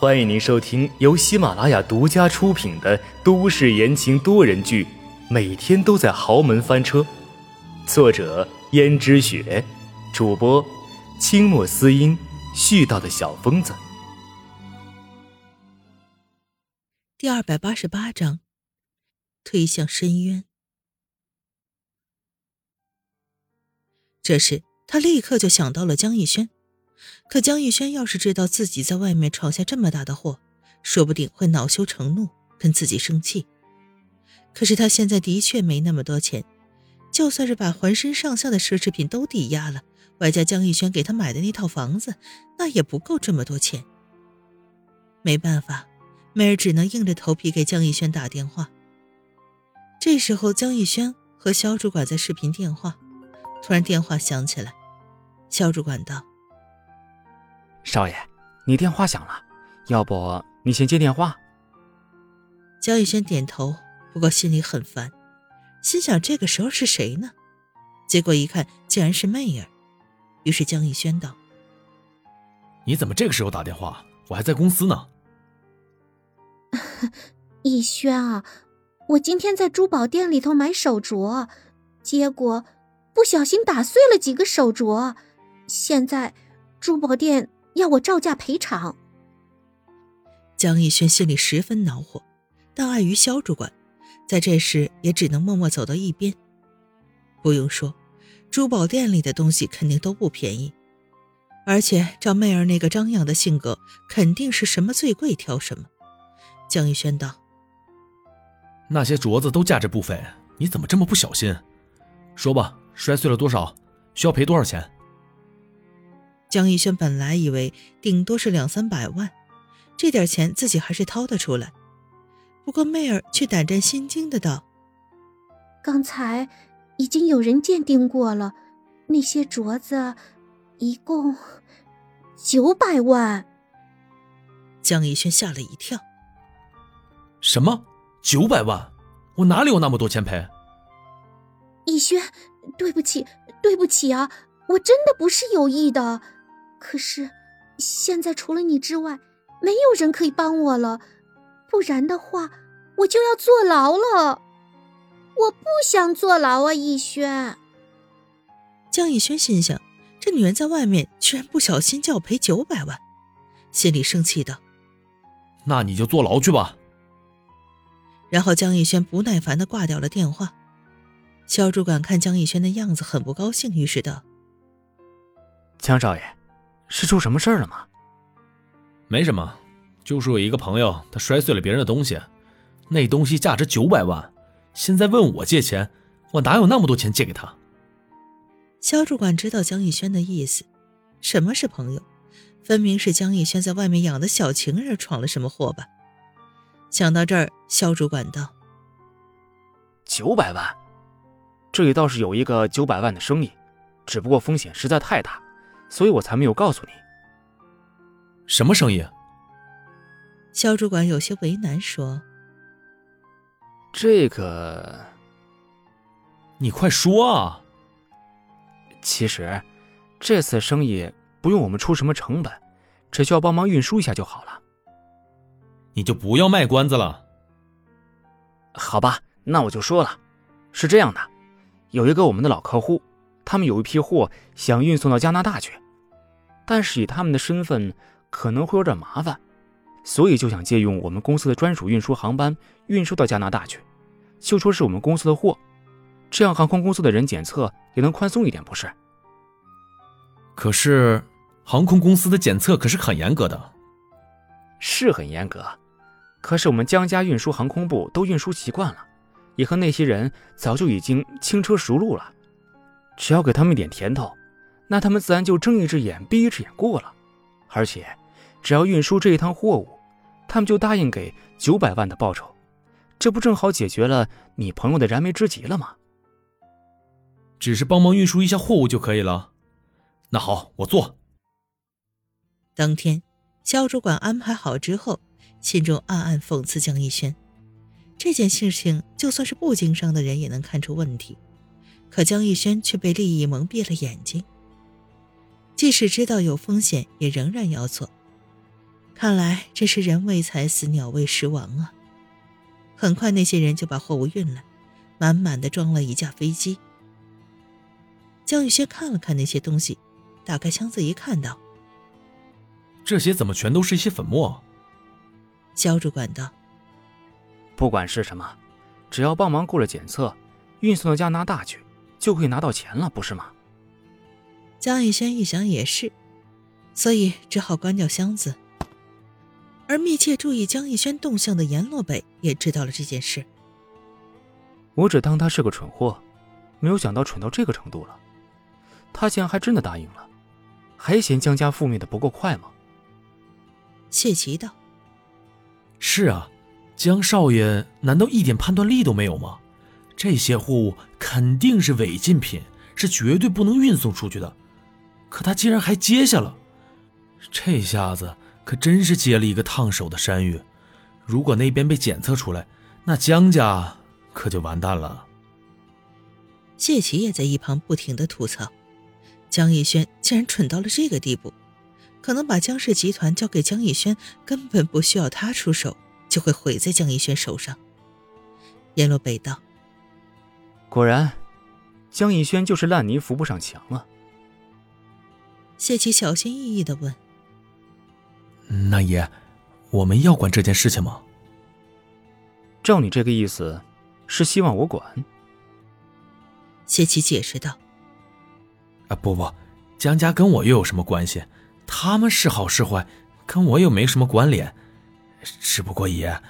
欢迎您收听由喜马拉雅独家出品的都市言情多人剧《每天都在豪门翻车》，作者：胭脂雪，主播：清墨思音，絮叨的小疯子。第二百八十八章，推向深渊。这时，他立刻就想到了江逸轩。可江逸轩要是知道自己在外面闯下这么大的祸，说不定会恼羞成怒，跟自己生气。可是他现在的确没那么多钱，就算是把浑身上下的奢侈品都抵押了，外加江逸轩给他买的那套房子，那也不够这么多钱。没办法，梅儿只能硬着头皮给江逸轩打电话。这时候，江逸轩和肖主管在视频电话。突然电话响起来，肖主管道：“少爷，你电话响了，要不你先接电话？”江逸轩点头，不过心里很烦，心想这个时候是谁呢？结果一看，竟然是媚儿。于是江逸轩道：“你怎么这个时候打电话？我还在公司呢。”逸轩啊，我今天在珠宝店里头买手镯，结果……不小心打碎了几个手镯，现在珠宝店要我照价赔偿。江逸轩心里十分恼火，但碍于肖主管，在这时也只能默默走到一边。不用说，珠宝店里的东西肯定都不便宜，而且照媚儿那个张扬的性格，肯定是什么最贵挑什么。江逸轩道：“那些镯子都价值不菲，你怎么这么不小心？说吧。”摔碎了多少？需要赔多少钱？江逸轩本来以为顶多是两三百万，这点钱自己还是掏得出来。不过媚儿却胆战心惊的道：“刚才已经有人鉴定过了，那些镯子一共九百万。”江逸轩吓了一跳：“什么？九百万？我哪里有那么多钱赔？”逸轩。对不起，对不起啊！我真的不是有意的。可是，现在除了你之外，没有人可以帮我了。不然的话，我就要坐牢了。我不想坐牢啊，逸轩。江逸轩心想：这女人在外面居然不小心就要赔九百万，心里生气道：“那你就坐牢去吧。”然后江逸轩不耐烦的挂掉了电话。肖主管看江逸轩的样子很不高兴，于是道：“江少爷，是出什么事儿了吗？”“没什么，就是我一个朋友，他摔碎了别人的东西，那东西价值九百万，现在问我借钱，我哪有那么多钱借给他？”肖主管知道江逸轩的意思，什么是朋友？分明是江逸轩在外面养的小情人闯了什么祸吧？想到这儿，肖主管道：“九百万。”这里倒是有一个九百万的生意，只不过风险实在太大，所以我才没有告诉你。什么生意？肖主管有些为难说：“这个，你快说啊！其实，这次生意不用我们出什么成本，只需要帮忙运输一下就好了。你就不要卖关子了。好吧，那我就说了，是这样的。”有一个我们的老客户，他们有一批货想运送到加拿大去，但是以他们的身份可能会有点麻烦，所以就想借用我们公司的专属运输航班运输到加拿大去，就说是我们公司的货，这样航空公司的人检测也能宽松一点，不是？可是航空公司的检测可是很严格的，是很严格，可是我们江家运输航空部都运输习惯了。也和那些人早就已经轻车熟路了，只要给他们一点甜头，那他们自然就睁一只眼闭一只眼过了。而且，只要运输这一趟货物，他们就答应给九百万的报酬，这不正好解决了你朋友的燃眉之急了吗？只是帮忙运输一下货物就可以了。那好，我做。当天，肖主管安排好之后，心中暗暗讽刺江逸轩。这件事情，就算是不经商的人也能看出问题，可江逸轩却被利益蒙蔽了眼睛。即使知道有风险，也仍然要做。看来这是人为财死，鸟为食亡啊！很快，那些人就把货物运来，满满的装了一架飞机。江玉轩看了看那些东西，打开箱子一看，到这些怎么全都是一些粉末？肖主管道：“不管是什么，只要帮忙过了检测，运送到加拿大去，就可以拿到钱了，不是吗？”江逸轩一想也是，所以只好关掉箱子。而密切注意江逸轩动向的阎洛北也知道了这件事。我只当他是个蠢货，没有想到蠢到这个程度了。他竟然还真的答应了，还嫌江家覆灭的不够快吗？谢奇道：“是啊，江少爷难道一点判断力都没有吗？这些货物肯定是违禁品，是绝对不能运送出去的。可他竟然还接下了，这下子……”可真是接了一个烫手的山芋，如果那边被检测出来，那江家可就完蛋了。谢奇也在一旁不停的吐槽：江逸轩竟然蠢到了这个地步，可能把江氏集团交给江逸轩，根本不需要他出手，就会毁在江逸轩手上。阎罗北道：果然，江逸轩就是烂泥扶不上墙啊。谢奇小心翼翼的问。那爷，我们要管这件事情吗？照你这个意思，是希望我管？谢奇解释道：“啊，不不，江家跟我又有什么关系？他们是好是坏，跟我又没什么关联。只不过爷，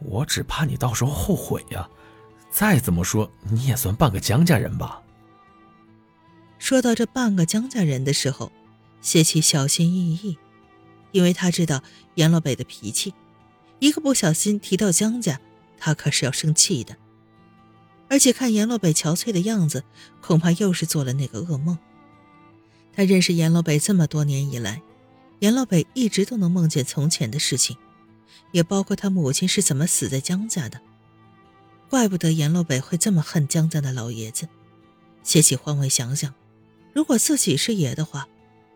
我只怕你到时候后悔呀。再怎么说，你也算半个江家人吧。”说到这半个江家人的时候，谢奇小心翼翼。因为他知道阎老北的脾气，一个不小心提到江家，他可是要生气的。而且看阎老北憔悴的样子，恐怕又是做了那个噩梦。他认识阎老北这么多年以来，阎老北一直都能梦见从前的事情，也包括他母亲是怎么死在江家的。怪不得阎罗北会这么恨江家的老爷子。谢启换位想想，如果自己是爷的话。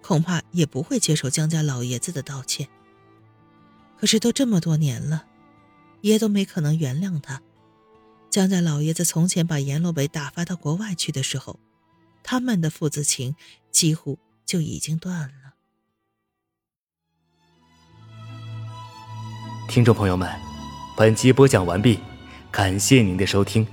恐怕也不会接受江家老爷子的道歉。可是都这么多年了，爷都没可能原谅他。江家老爷子从前把阎罗北打发到国外去的时候，他们的父子情几乎就已经断了。听众朋友们，本集播讲完毕，感谢您的收听。